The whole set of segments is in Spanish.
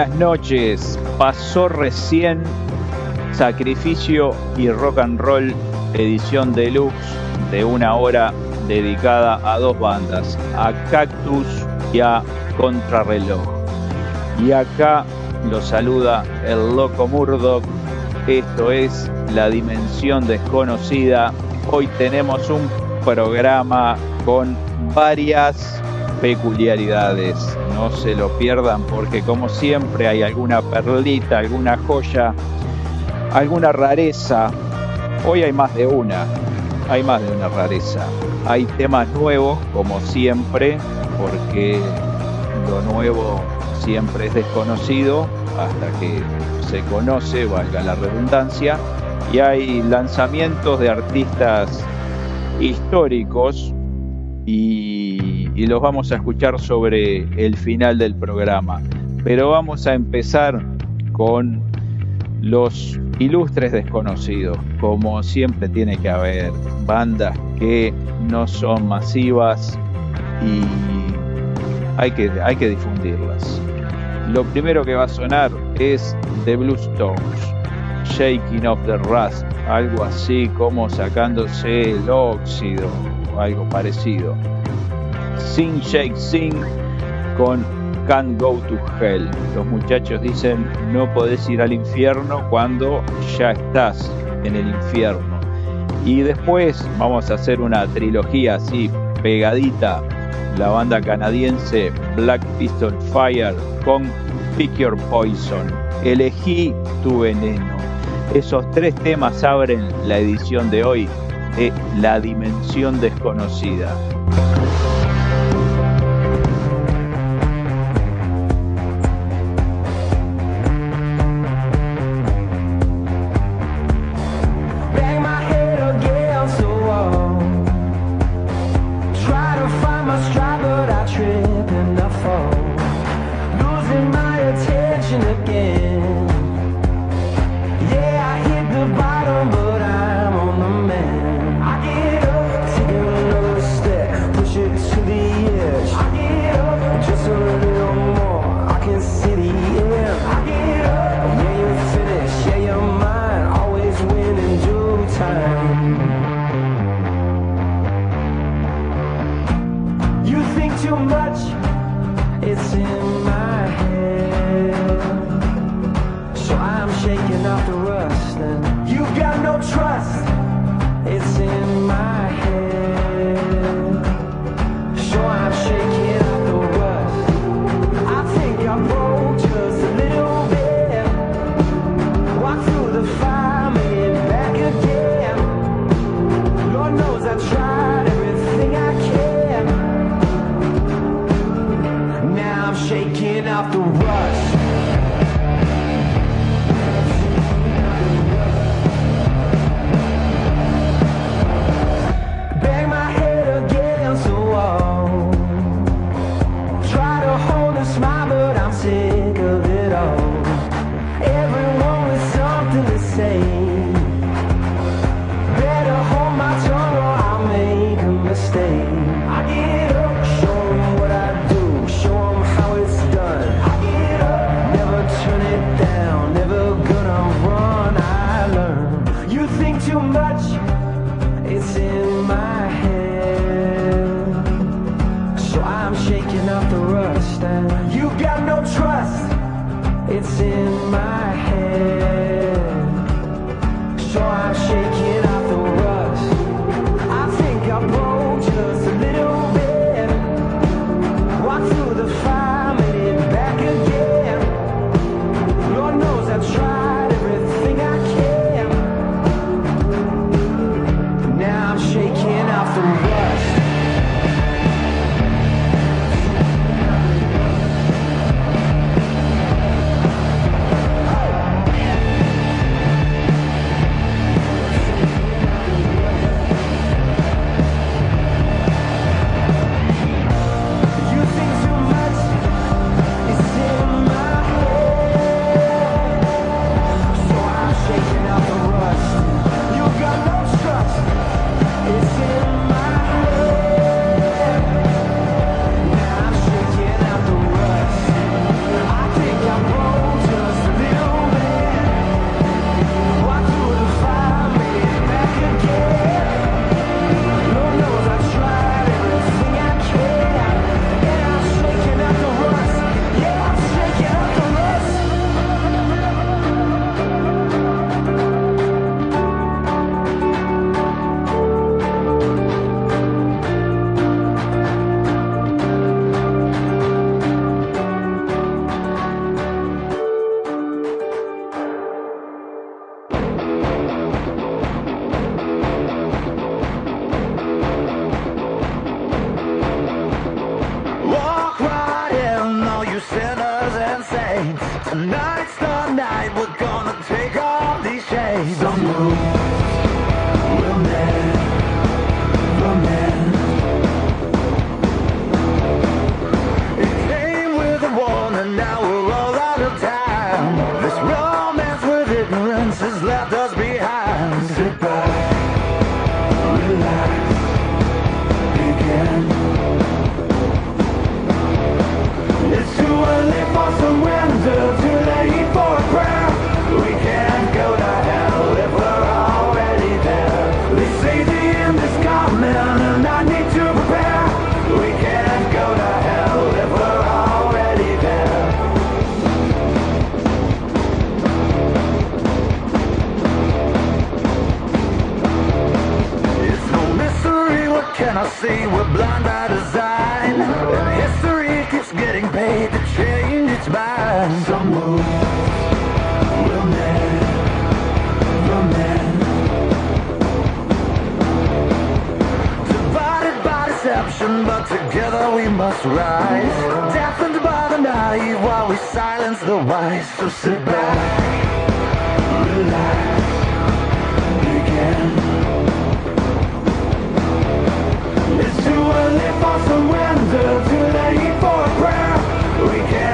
Buenas noches. Pasó recién Sacrificio y Rock and Roll edición deluxe de una hora dedicada a dos bandas, a Cactus y a Contrarreloj. Y acá lo saluda el loco Murdoch. Esto es La Dimensión Desconocida. Hoy tenemos un programa con varias peculiaridades. No se lo pierdan porque como siempre hay alguna perlita, alguna joya, alguna rareza. Hoy hay más de una, hay más de una rareza. Hay temas nuevos como siempre porque lo nuevo siempre es desconocido hasta que se conoce, valga la redundancia. Y hay lanzamientos de artistas históricos y, los vamos a escuchar sobre el final del programa. Pero vamos a empezar con los ilustres desconocidos, como siempre tiene que haber bandas que no son masivas y hay que, hay que difundirlas. Lo primero que va a sonar es The Blue Stones, Shaking of the Rust, algo así como sacándose el óxido algo parecido. Sing Shake Sing con Can't Go to Hell. Los muchachos dicen no podés ir al infierno cuando ya estás en el infierno. Y después vamos a hacer una trilogía así pegadita. La banda canadiense Black Pistol Fire con Pick Your Poison. Elegí tu veneno. Esos tres temas abren la edición de hoy de La Dimensión Desconocida. shaking off the rust and you've got no trust. It's in my head. together we must rise. Deafened by the naive while we silence the wise. So sit back, relax, begin. It's too early for surrender, too late for prayer. We can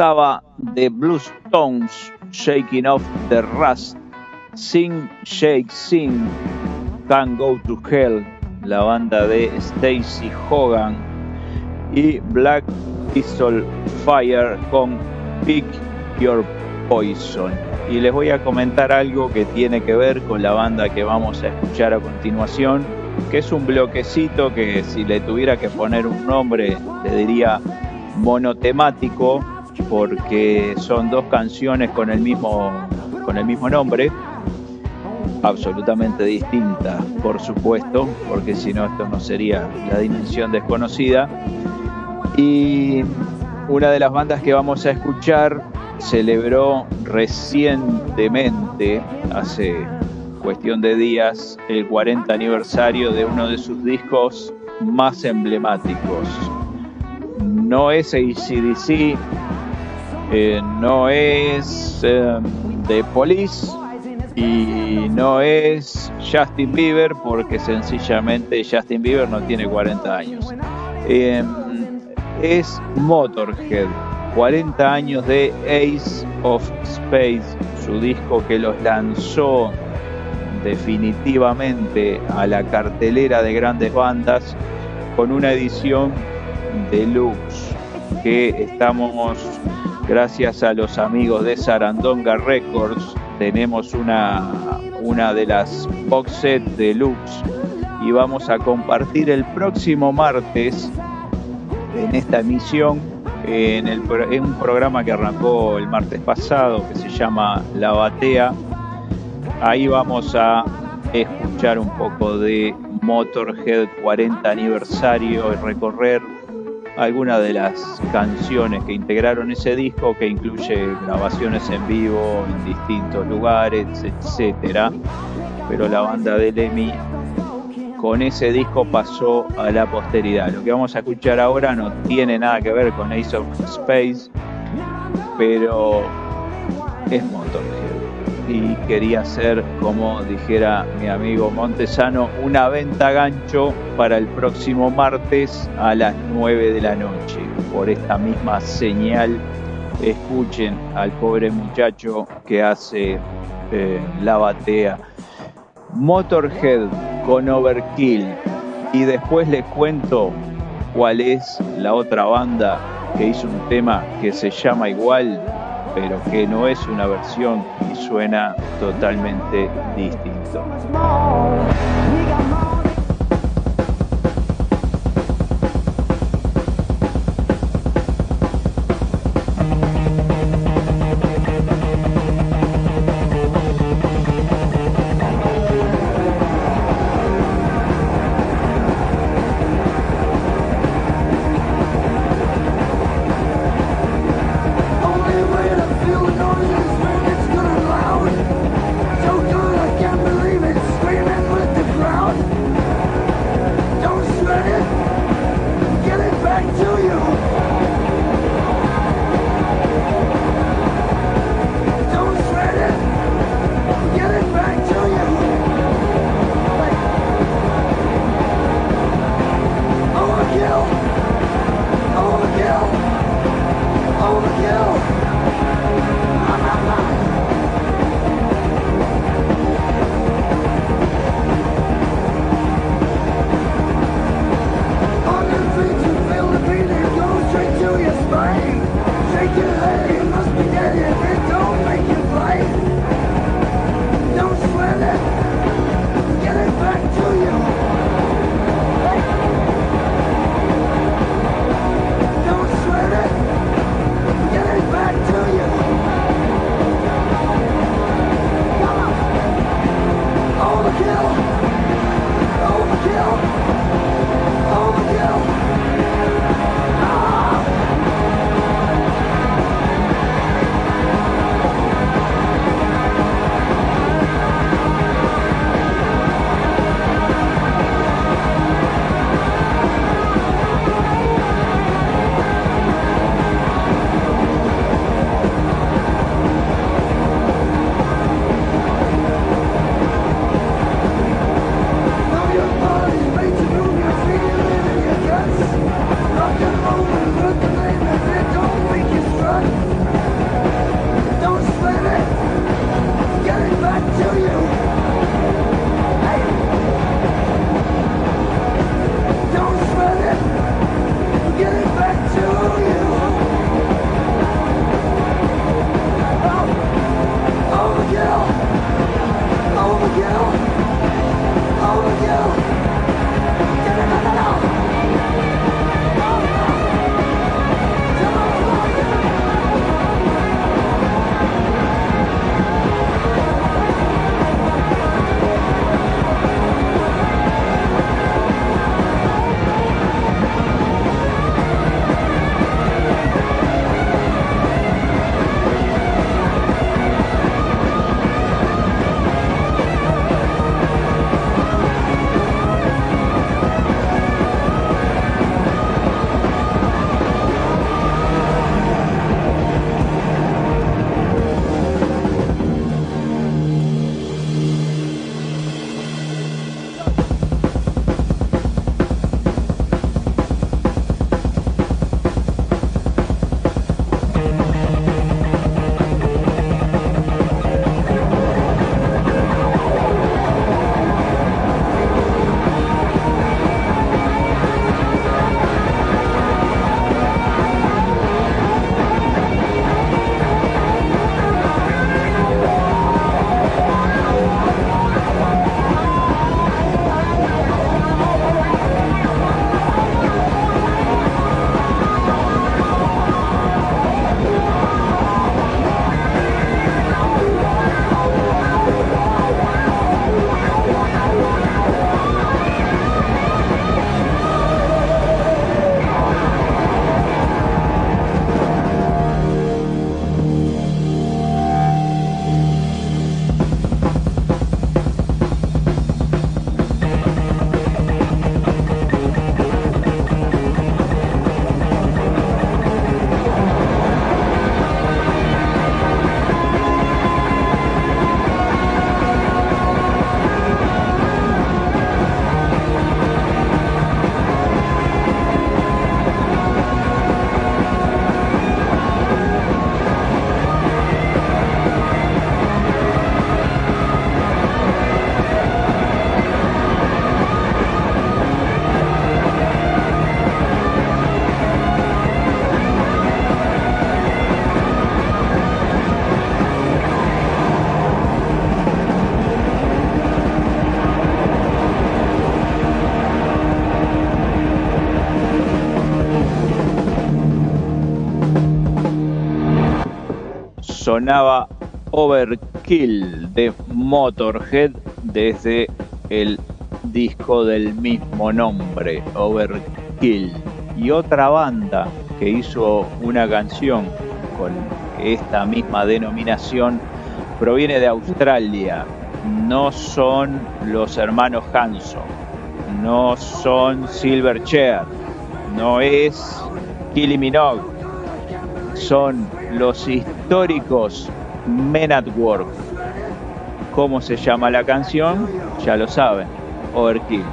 pasaba de Blues Tones, Shaking Off the Rust, Sing, Shake, Sing, Can't Go to Hell, la banda de Stacy Hogan, y Black Pistol Fire con Pick Your Poison. Y les voy a comentar algo que tiene que ver con la banda que vamos a escuchar a continuación, que es un bloquecito que si le tuviera que poner un nombre le diría monotemático porque son dos canciones con el mismo con el mismo nombre absolutamente distintas por supuesto porque si no esto no sería la dimensión desconocida. Y una de las bandas que vamos a escuchar celebró recientemente hace cuestión de días el 40 aniversario de uno de sus discos más emblemáticos. No es ACDC, eh, no es eh, The Police y no es Justin Bieber porque sencillamente Justin Bieber no tiene 40 años. Eh, es Motorhead, 40 años de Ace of Space, su disco que los lanzó definitivamente a la cartelera de grandes bandas con una edición deluxe que estamos gracias a los amigos de Sarandonga Records tenemos una, una de las box set deluxe y vamos a compartir el próximo martes en esta emisión en, el, en un programa que arrancó el martes pasado que se llama La Batea. Ahí vamos a escuchar un poco de Motorhead 40 aniversario y recorrer algunas de las canciones que integraron ese disco, que incluye grabaciones en vivo en distintos lugares, etcétera. Pero la banda de Lemmy con ese disco pasó a la posteridad. Lo que vamos a escuchar ahora no tiene nada que ver con Ace of Space, pero es Motorhead y quería hacer, como dijera mi amigo Montesano, una venta gancho para el próximo martes a las 9 de la noche. Por esta misma señal, escuchen al pobre muchacho que hace eh, la batea. Motorhead con Overkill. Y después les cuento cuál es la otra banda que hizo un tema que se llama igual pero que no es una versión y suena totalmente distinto. Sonaba Overkill de Motorhead desde el disco del mismo nombre, Overkill. Y otra banda que hizo una canción con esta misma denominación proviene de Australia. No son los hermanos Hanson, no son Silverchair, no es Killy Minogue, son los históricos Men at Work. ¿Cómo se llama la canción? Ya lo saben, Overkill.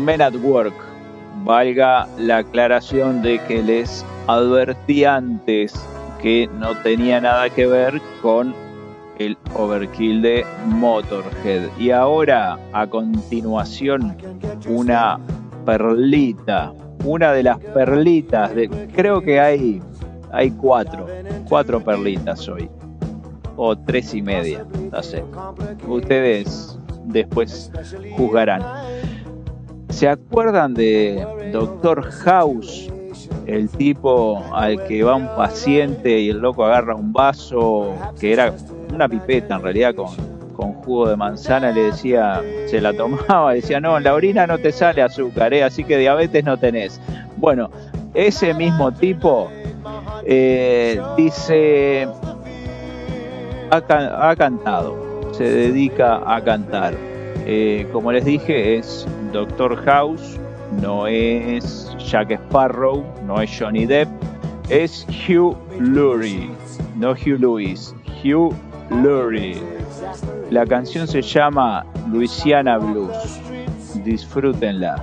Men at Work. Valga la aclaración de que les advertí antes que no tenía nada que ver con el Overkill de Motorhead. Y ahora, a continuación, una perlita, una de las perlitas, de, creo que hay, hay cuatro, cuatro perlitas hoy, o tres y media, no sé. Ustedes después juzgarán. ¿Se acuerdan de Doctor House? El tipo al que va un paciente y el loco agarra un vaso que era una pipeta en realidad con, con jugo de manzana, le decía, se la tomaba, decía, no, en la orina no te sale azúcar, ¿eh? así que diabetes no tenés. Bueno, ese mismo tipo eh, dice, ha, can- ha cantado, se dedica a cantar. Eh, como les dije, es Doctor House, no es Jack Sparrow, no es Johnny Depp, es Hugh Laurie, no Hugh Lewis, Hugh Laurie. La canción se llama Louisiana Blues. Disfrútenla.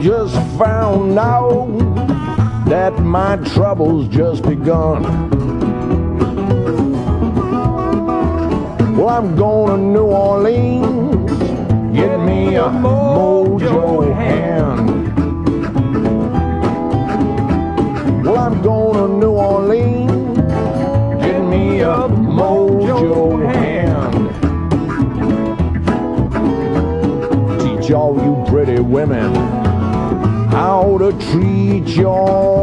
Just found out that my trouble's just begun. Well, I'm going to New Orleans, get me a mojo hand. Treat your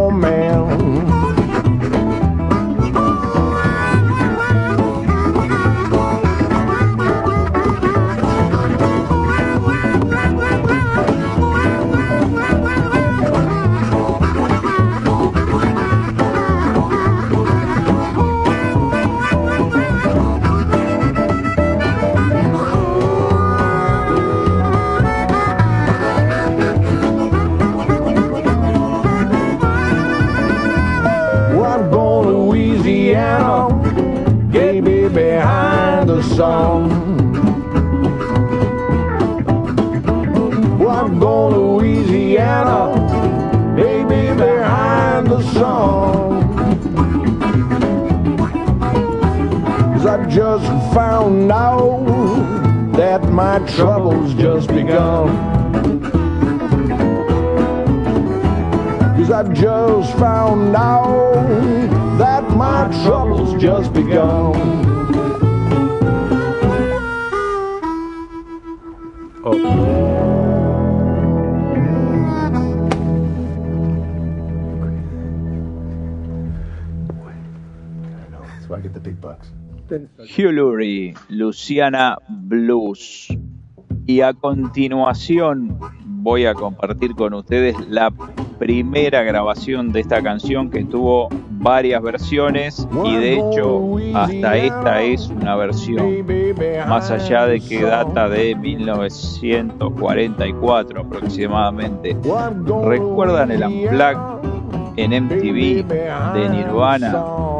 Luciana Blues. Y a continuación voy a compartir con ustedes la primera grabación de esta canción que tuvo varias versiones y de hecho hasta esta es una versión más allá de que data de 1944 aproximadamente. ¿Recuerdan el Unplugged en MTV de Nirvana?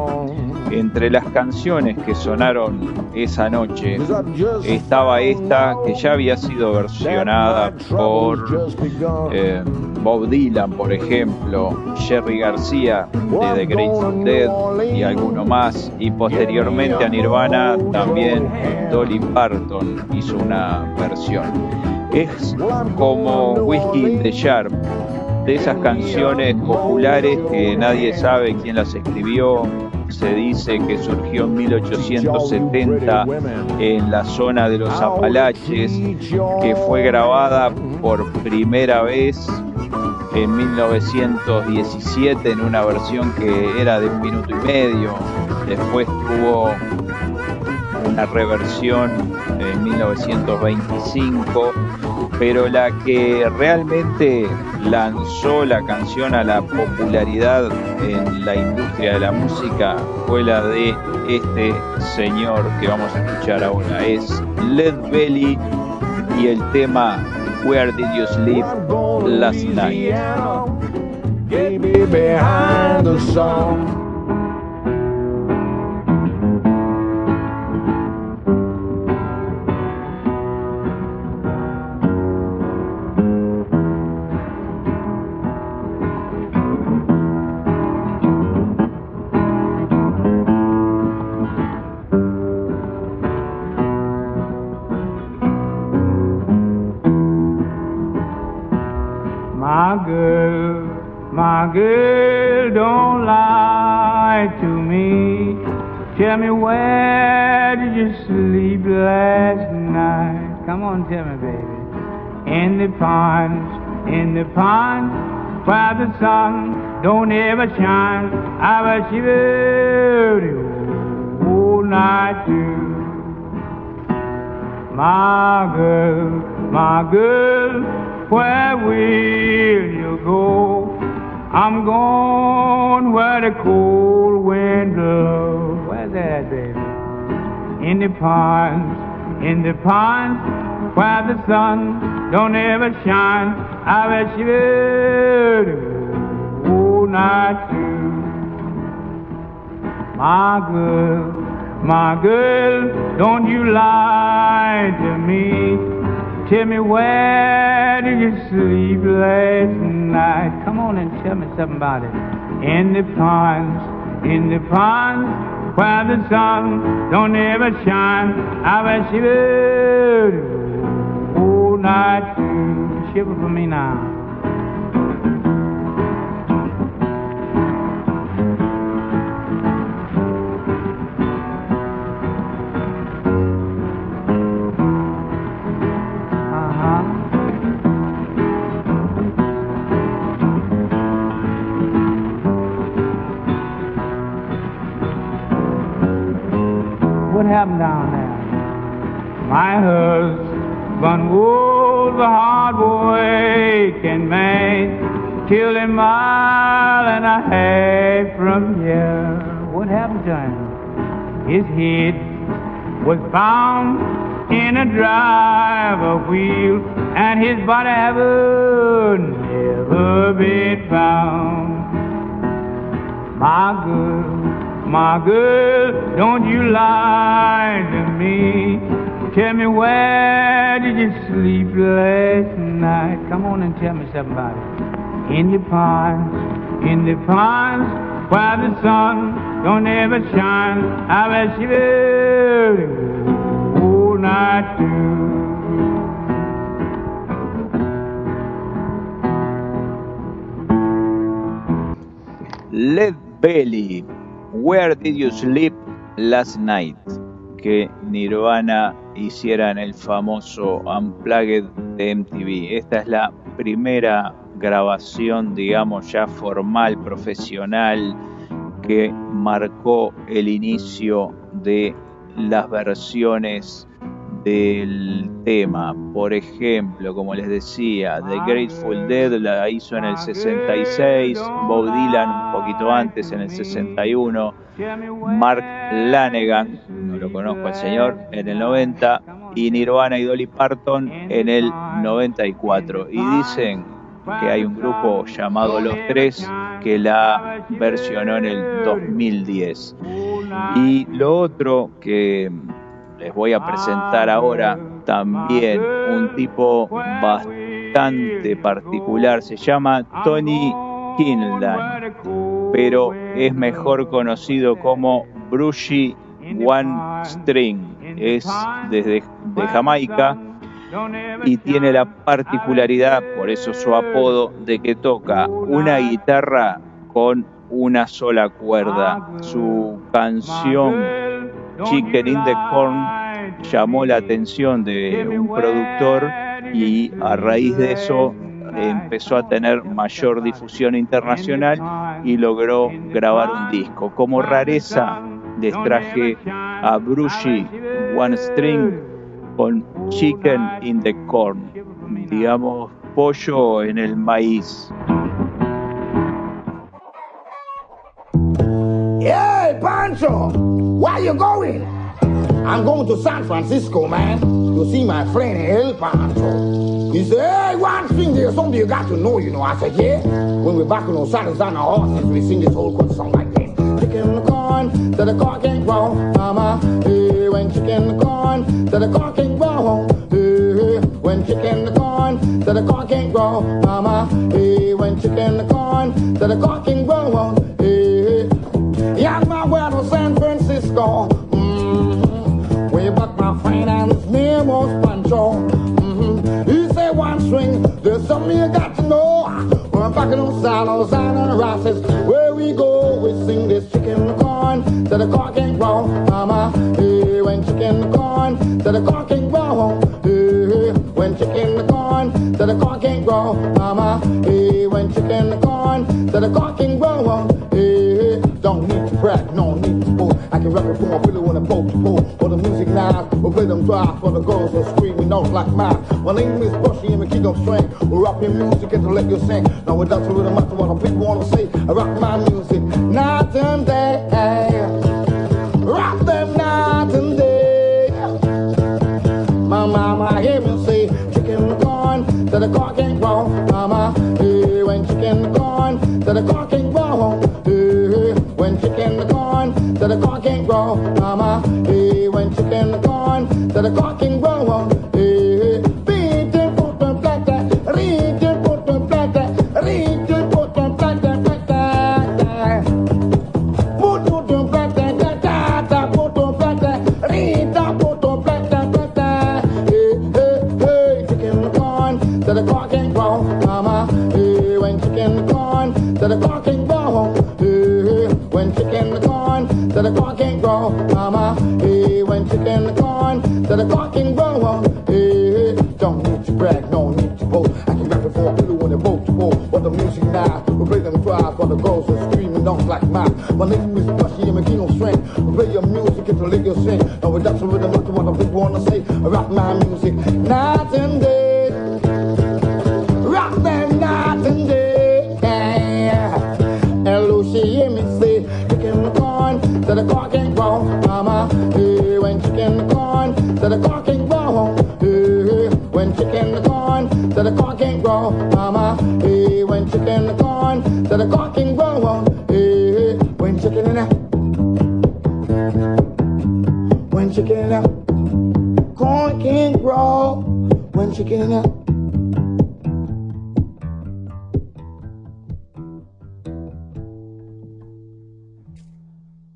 Entre las canciones que sonaron esa noche estaba esta que ya había sido versionada por eh, Bob Dylan, por ejemplo, Jerry García de The Grateful Dead y alguno más. Y posteriormente a Nirvana también Dolly Parton hizo una versión. Es como Whiskey the Jar, de esas canciones populares que nadie sabe quién las escribió. Se dice que surgió en 1870 en la zona de los Apalaches, que fue grabada por primera vez en 1917 en una versión que era de un minuto y medio. Después tuvo una reversión en 1925, pero la que realmente lanzó la canción a la popularidad en la industria de la música fue la de este señor que vamos a escuchar ahora. Es Led Belly y el tema Where Did You Sleep Last Night? Sun don't ever shine. I was shivered all night too. My girl, my girl, where will you go? I'm going where the cold wind blows. Where's that, baby? In the ponds, in the ponds, where the sun don't ever shine. I bet you My girl, my girl, don't you lie to me. Tell me where did you sleep last night? Come on and tell me something about it. In the ponds, in the ponds, where the sun don't ever shine. I bet shiver all night. Shiver for me now. Happened down there? My husband was a hard working man, killed a mile and a half from here. What happened to him? His head was found in a driver wheel, and his body ever never been found. My girl, my girl, don't you lie to me. Tell me where did you sleep last night? Come on and tell me it. In the ponds, in the ponds, where the sun don't ever shine. I bet you all oh, night too. Led Belly, Where Did You Sleep Last Night? Que Nirvana hiciera en el famoso Unplugged de MTV. Esta es la primera grabación, digamos, ya formal, profesional, que marcó el inicio de las versiones del tema. Por ejemplo, como les decía, The Grateful Dead la hizo en el 66, Bob Dylan un poquito antes, en el 61, Mark Lanegan, no lo conozco al señor, en el 90, y Nirvana y Dolly Parton en el 94. Y dicen que hay un grupo llamado Los Tres que la versionó en el 2010. Y lo otro que les voy a presentar ahora también un tipo bastante particular, se llama Tony Kinlan, pero es mejor conocido como Brucey One String, es desde de Jamaica y tiene la particularidad, por eso su apodo, de que toca una guitarra con una sola cuerda. Su canción Chicken in the Corn llamó la atención de un productor y a raíz de eso empezó a tener mayor difusión internacional y logró grabar un disco. Como rareza les traje a Brucey One String con Chicken in the Corn, digamos pollo en el maíz. Hey, Pancho, where you going? I'm going to San Francisco, man, to see my friend El Pancho. He said, hey, one thing, there's something you got to know, you know. I said, yeah. When we're back our saddles on our horses, we sing this whole song like this. Chicken in the corn, that the corn can't grow, mama. Hey, when chicken in the corn, that the corn can't grow. Hey, when chicken in corn, that the corn can't grow, mama. Hey, when chicken in the corn, that the corn can't grow. Francisco. Mm-hmm. Way back, my friend, and his name was Pancho. Mm-hmm. He said, one string, there's something you got to know. We're back on saddles and rosses. Where we go, we sing this chicken corn to the corn can't grow. Mama, hey, when chicken corn to the corn can't grow. Hey, when chicken corn to the corn can't grow. Mama, hey, when chicken corn to the corn can't grow. Hey, don't need boat. For the music now, we'll play them drive for the girls who screaming notes like mine. My name is Bushy and we keep on string. We rock your music and to let you sing. Now without to rhythm matter what the people wanna say. I rock my music night and day. Rock them night and day. My mama hear me say chicken corn to the corn can grow. Mama, hey, when chicken corn to the corn can grow. Hey, when chicken corn to the corn can grow. Grow, mama. Hey, when chicken corn, to the corn can grow. Hey, eh, don't need to brag, no need to boast. I can rap it for a when they boat to boat. What the music now, we play them cries for the girls who screaming don't like mine. My name is Bushy and McKee no strength. We play your music and to let you sing. No reduction with the much what the people wanna say. I rock my music night and day. Grow, mama. Hey, when chicken corn to the corn can grow. Hey, when chicken in when chicken in corn can grow. When chicken in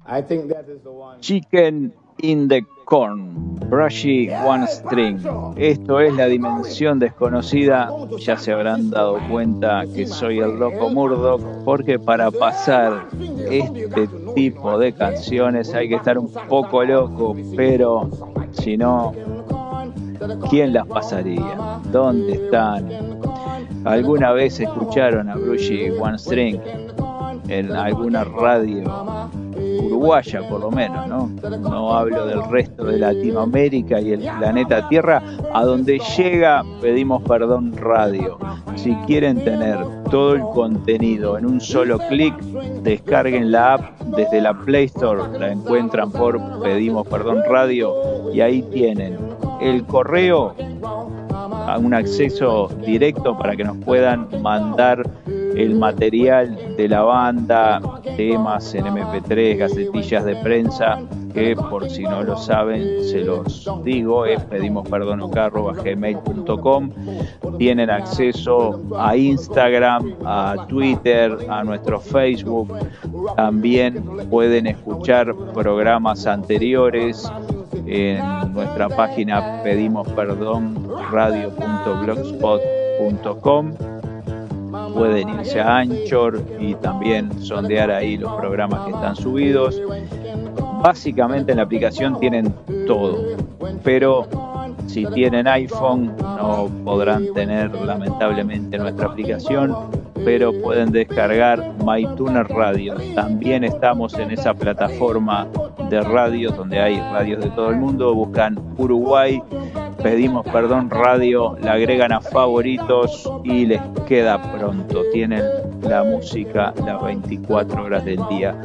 I think that is the one. Chicken in the Corn, Brushy One String. Esto es la dimensión desconocida. Ya se habrán dado cuenta que soy el loco Murdoch, porque para pasar este tipo de canciones hay que estar un poco loco, pero si no, ¿quién las pasaría? ¿Dónde están? ¿Alguna vez escucharon a Brushy One String en alguna radio uruguaya por lo menos, ¿no? No hablo del resto de Latinoamérica y el planeta Tierra, a donde llega Pedimos Perdón Radio. Si quieren tener todo el contenido en un solo clic, descarguen la app desde la Play Store, la encuentran por Pedimos Perdón Radio y ahí tienen el correo a un acceso directo para que nos puedan mandar el material de la banda, temas en MP3, gacetillas de prensa, que por si no lo saben, se los digo, es pedimosperdonoca.gmail.com. Tienen acceso a Instagram, a Twitter, a nuestro Facebook. También pueden escuchar programas anteriores en nuestra página pedimosperdonradio.blogspot.com pueden irse a Anchor y también sondear ahí los programas que están subidos. Básicamente en la aplicación tienen todo, pero si tienen iPhone no podrán tener lamentablemente nuestra aplicación, pero pueden descargar MyTuner Radio. También estamos en esa plataforma de radios donde hay radios de todo el mundo. Buscan Uruguay, pedimos perdón radio, la agregan a favoritos y les queda pronto. Tienen la música las 24 horas del día.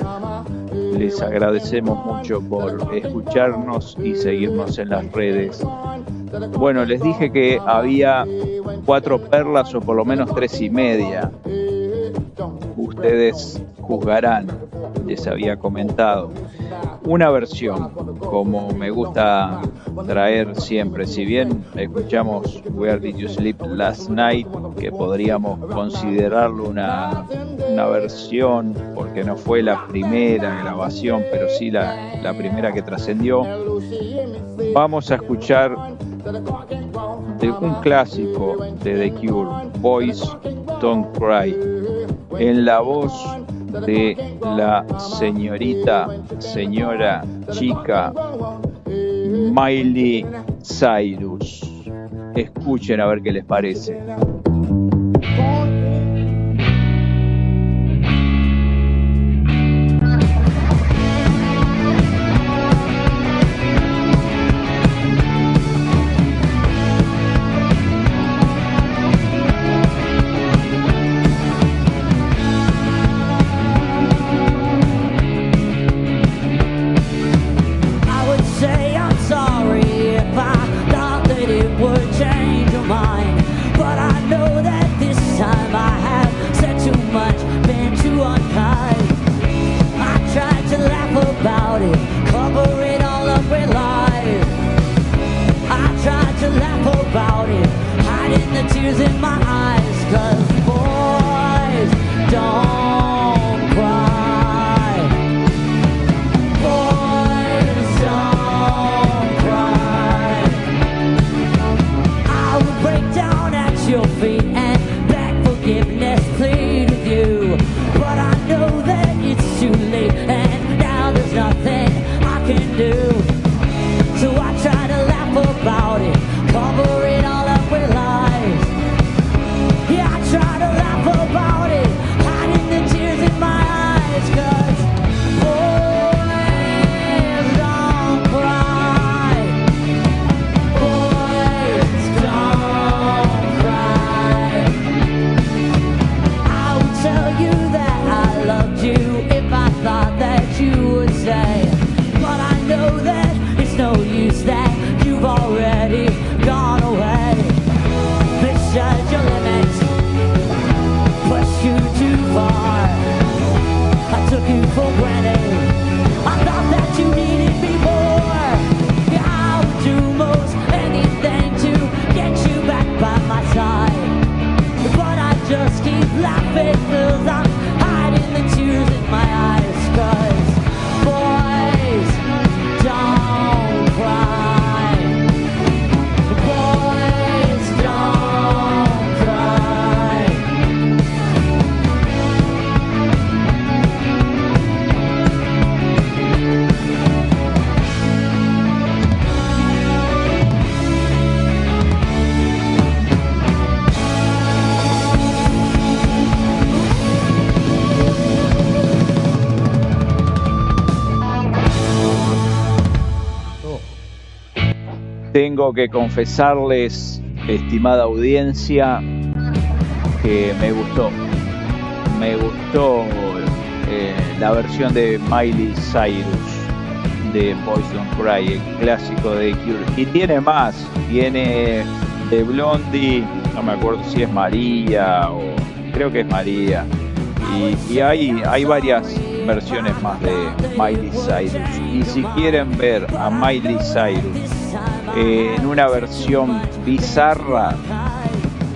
Les agradecemos mucho por escucharnos y seguirnos en las redes. Bueno, les dije que había cuatro perlas o por lo menos tres y media. Ustedes juzgarán, les había comentado. Una versión, como me gusta traer siempre, si bien escuchamos Where Did You Sleep Last Night, que podríamos considerarlo una, una versión, porque no fue la primera grabación, pero sí la, la primera que trascendió, vamos a escuchar de un clásico de The Cure, Boys Don't Cry, en la voz de la señorita, señora, chica Miley Cyrus. Escuchen a ver qué les parece. Tengo que confesarles, estimada audiencia, que me gustó. Me gustó eh, la versión de Miley Cyrus de Boys Don't Cry, el clásico de Cure. Y tiene más, tiene de Blondie, no me acuerdo si es María o creo que es María. Y, y hay, hay varias versiones más de Miley Cyrus. Y si quieren ver a Miley Cyrus eh, en una versión bizarra,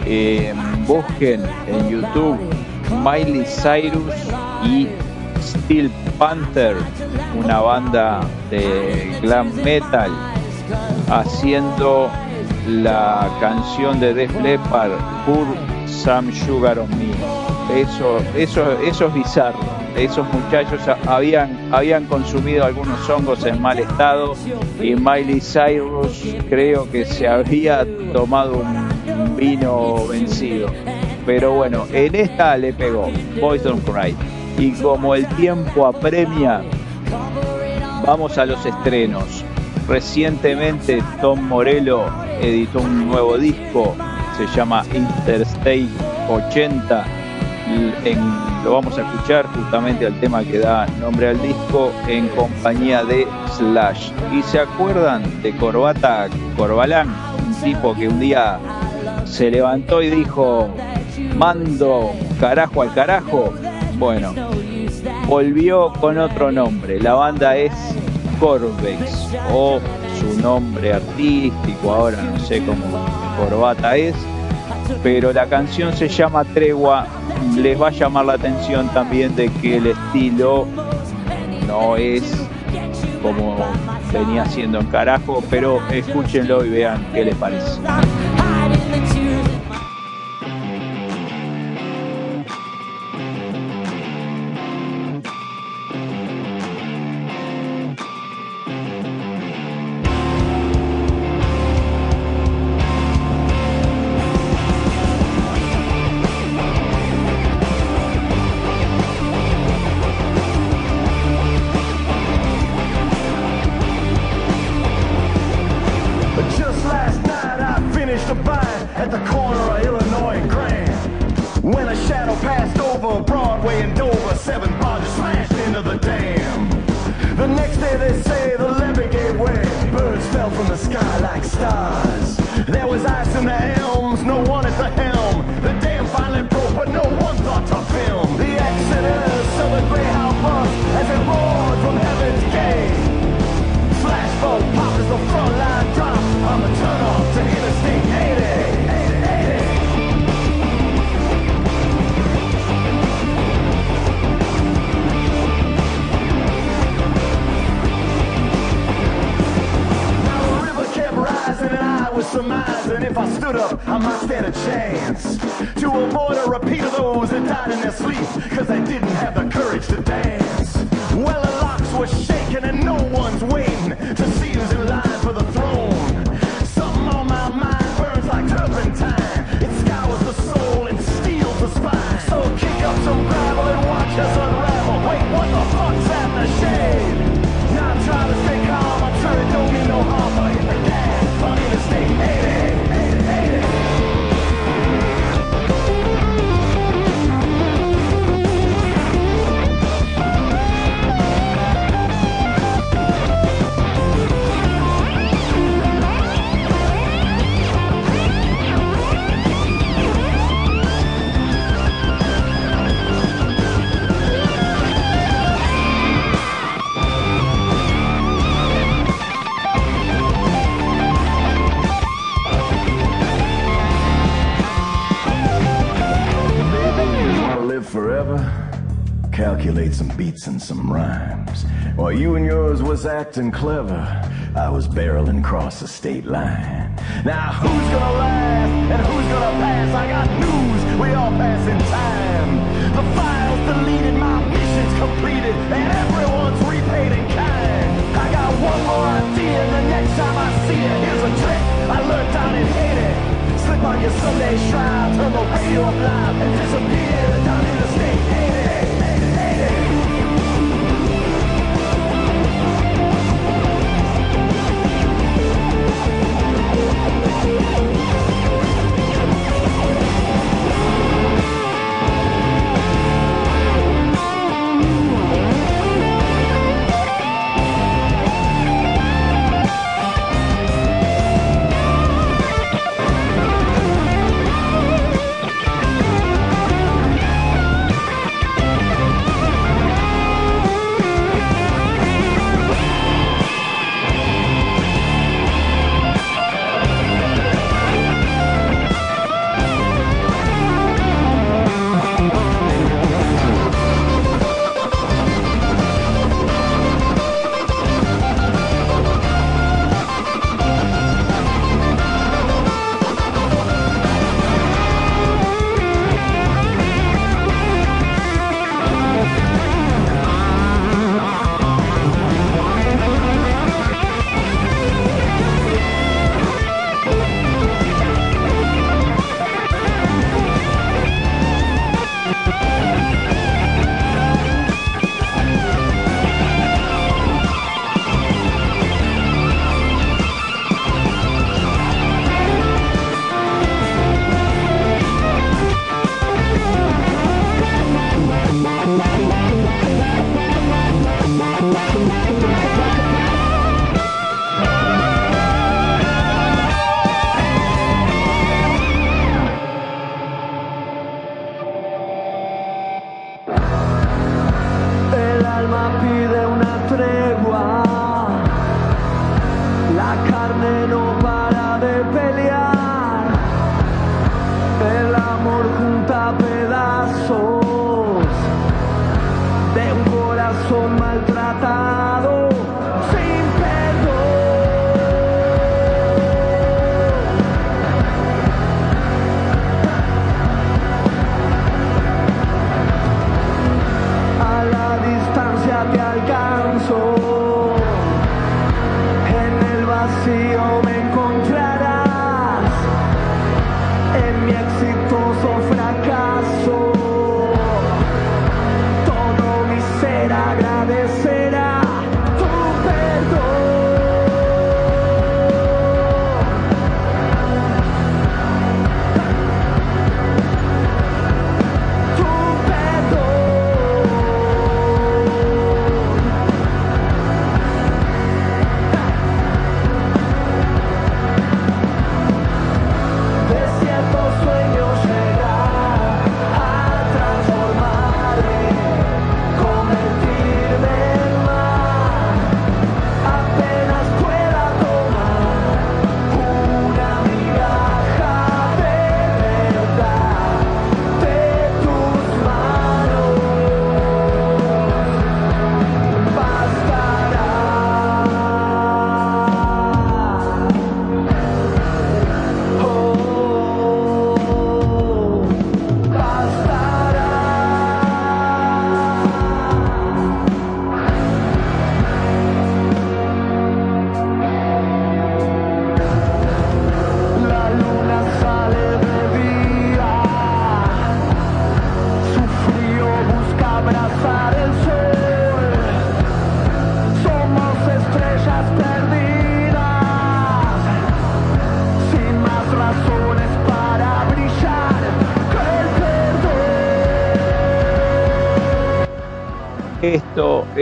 eh, busquen en YouTube Miley Cyrus y Steel Panther, una banda de glam metal, haciendo la canción de Def Leppard, Pour Some Sugar on Me. Eso, eso, eso es bizarro. Esos muchachos habían, habían consumido algunos hongos en mal estado y Miley Cyrus creo que se había tomado un vino vencido. Pero bueno, en esta le pegó Boys Don't Cry. Y como el tiempo apremia, vamos a los estrenos. Recientemente Tom Morello editó un nuevo disco, se llama Interstate 80. En- lo vamos a escuchar justamente al tema que da nombre al disco en compañía de Slash. ¿Y se acuerdan de Corbata Corbalán? Un tipo que un día se levantó y dijo, mando carajo al carajo. Bueno, volvió con otro nombre. La banda es Corvex o su nombre artístico, ahora no sé cómo Corbata es, pero la canción se llama Tregua les va a llamar la atención también de que el estilo no es como venía siendo en carajo, pero escúchenlo y vean qué les parece. and some rhymes. While you and yours was acting clever, I was barreling across the state line. Now who's gonna last and who's gonna pass? I got news, we all pass in time. The files deleted, my mission's completed, and everyone's repaid in kind. I got one more idea, the next time I see it, here's a trick I learned down in Haiti slip on your Sunday shroud, turn the radio up loud, and disappear down in the state.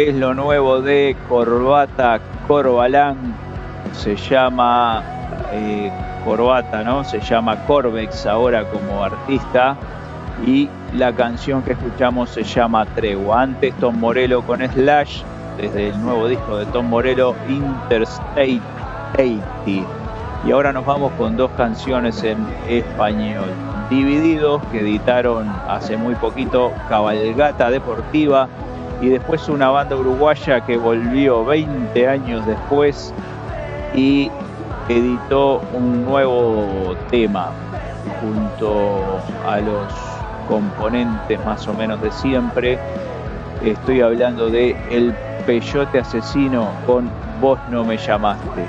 Es lo nuevo de Corbata Corbalán. Se llama eh, Corbata, ¿no? Se llama Corbex ahora como artista. Y la canción que escuchamos se llama Tregua. Antes Tom Morello con Slash, desde el nuevo disco de Tom Morello, Interstate 80. Y ahora nos vamos con dos canciones en español. Divididos, que editaron hace muy poquito Cabalgata Deportiva. Y después una banda uruguaya que volvió 20 años después y editó un nuevo tema junto a los componentes más o menos de siempre. Estoy hablando de El Peyote Asesino con Vos no me llamaste.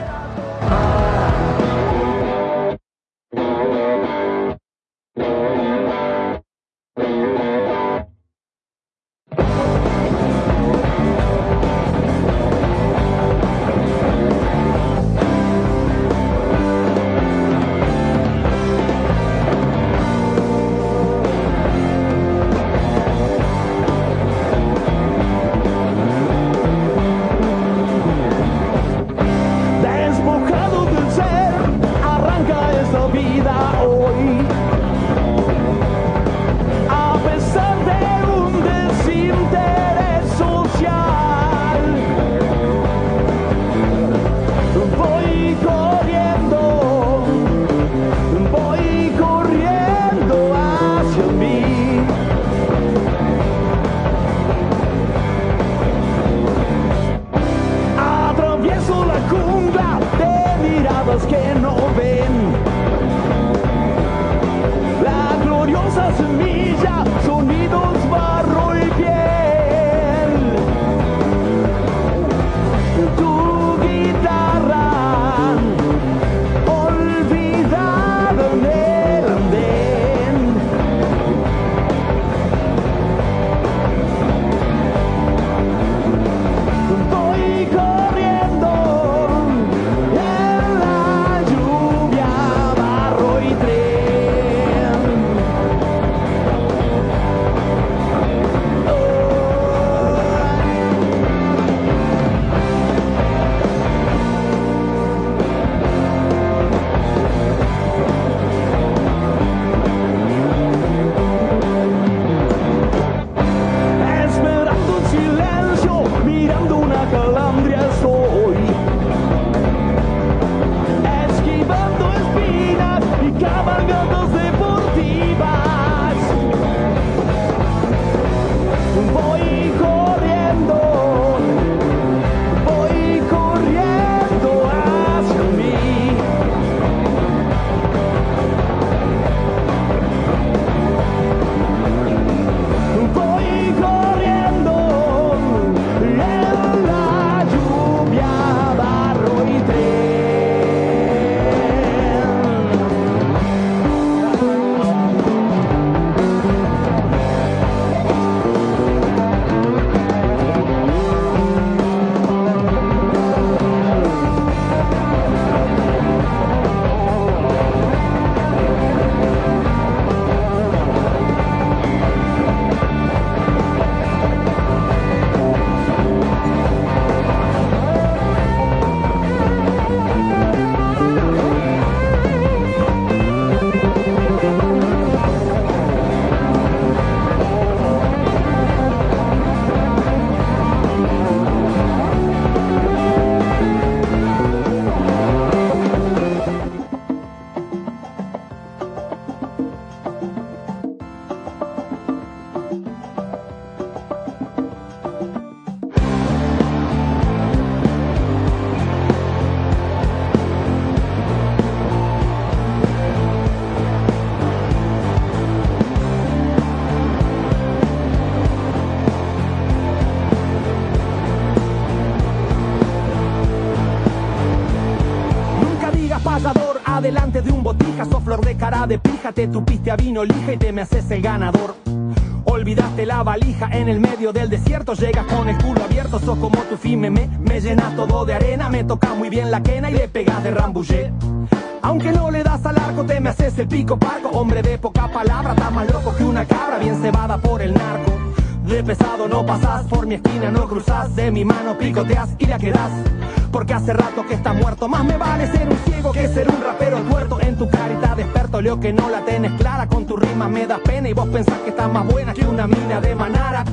Cara de pija, te tupiste a vino lija y te me haces el ganador. Olvidaste la valija en el medio del desierto, llegas con el culo abierto, sos como tu fin, me, me, llenas todo de arena, me toca muy bien la quena y le pegas de rambullé. Aunque no le das al arco, te me haces el pico parco, hombre de poca palabra, estás más loco que una cabra bien cebada por el narco. De pesado no pasás, por mi esquina no cruzás, de mi mano picoteas y la quedás. Porque hace rato que está muerto, más me vale ser un ciego que ser un rapero tuerto. En tu carita desperto, leo que no la tenés clara, con tu rima me das pena y vos pensás que estás más buena que una mina de manara.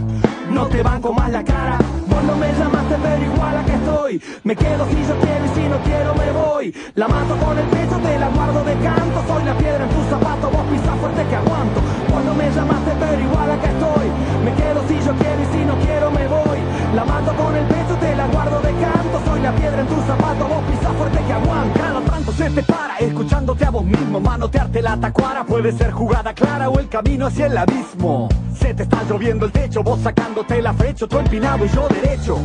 No te banco más la cara, vos no me llamaste pero igual a que estoy. Me quedo si yo quiero y si no quiero me voy. La mato con el pecho, te la guardo de canto. Soy la piedra en tu zapato, vos pisas fuerte que aguanto. Vos no me llamaste pero igual a que estoy. Me quedo si yo quiero y si no quiero me voy. La mato con el pecho, te la guardo de canto. Soy la piedra en tu zapato, vos pisas fuerte que aguanto. Cada tanto se te para, escuchándote a vos mismo. Manotearte la tacuara puede ser jugada clara o el camino hacia el abismo. Se te está lloviendo el techo, vos sacándote la fecho, tú empinado y yo derecho.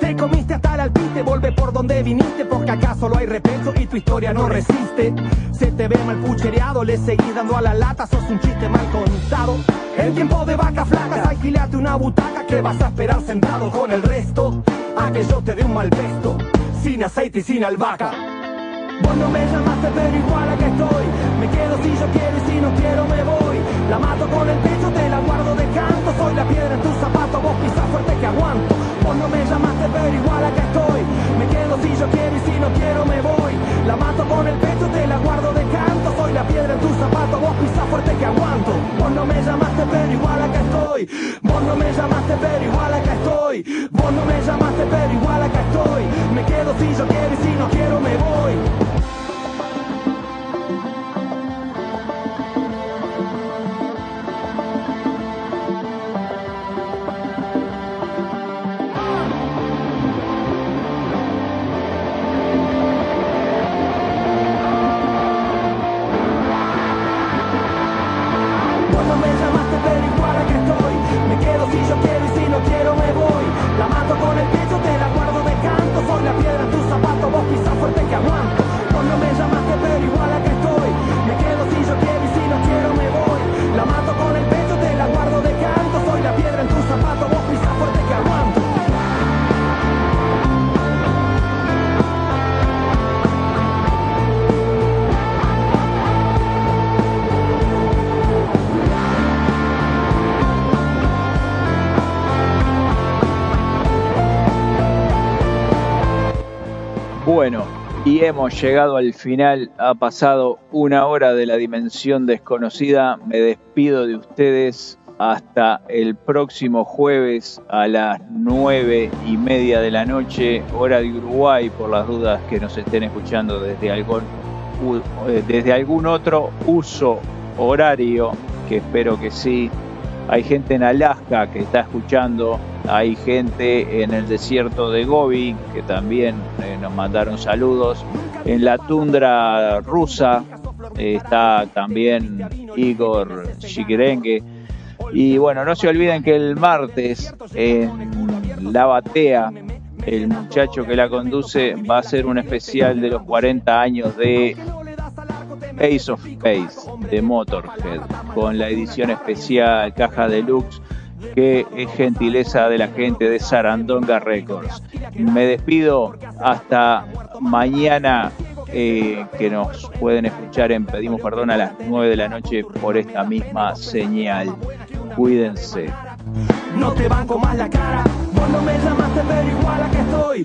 Te comiste hasta el alpiste, vuelve por donde viniste, porque acá solo hay repecho y tu historia no resiste. Se te ve mal puchereado, le seguís dando a la lata, sos un chiste mal contado. En tiempo de vacas flacas, alquilate una butaca que vas a esperar sentado con el resto. A que yo te dé un mal pesto, sin aceite y sin albahaca. Vos no me llamaste pero igual a que estoy. Me quedo si yo quiero y si no quiero me voy. La mato con el pecho, te la guardo de canto. Soy la piedra en tu zapato, vos pisas fuerte que aguanto. Vos no me llamaste pero igual a que estoy. Me quedo si yo quiero y si no quiero me voy. La mato con el pecho, te la guardo de canto. Soy la piedra en tu zapato, vos pisas fuerte que aguanto. Vos no me llamaste pero igual a que estoy. Vos no me llamaste pero igual a que estoy. Vos no me llamaste pero igual a que estoy. Me quedo si yo quiero y si no quiero me voy y hemos llegado al final. Ha pasado una hora de la dimensión desconocida. Me despido de ustedes hasta el próximo jueves a las nueve y media de la noche, hora de Uruguay, por las dudas que nos estén escuchando desde algún, eh, desde algún otro uso horario, que espero que sí. Hay gente en Alaska que está escuchando, hay gente en el desierto de Gobi que también eh, nos mandaron saludos. En la tundra rusa eh, está también Igor Shikirenke. Y bueno, no se olviden que el martes en La Batea, el muchacho que la conduce va a hacer un especial de los 40 años de Ace of Space de Motorhead con la edición especial caja deluxe que es gentileza de la gente de Sarandonga Records. Me despido hasta mañana eh, que nos pueden escuchar en Pedimos Perdón a las 9 de la noche por esta misma señal. Cuídense. No te banco más la cara Vos no me llamaste pero igual a que estoy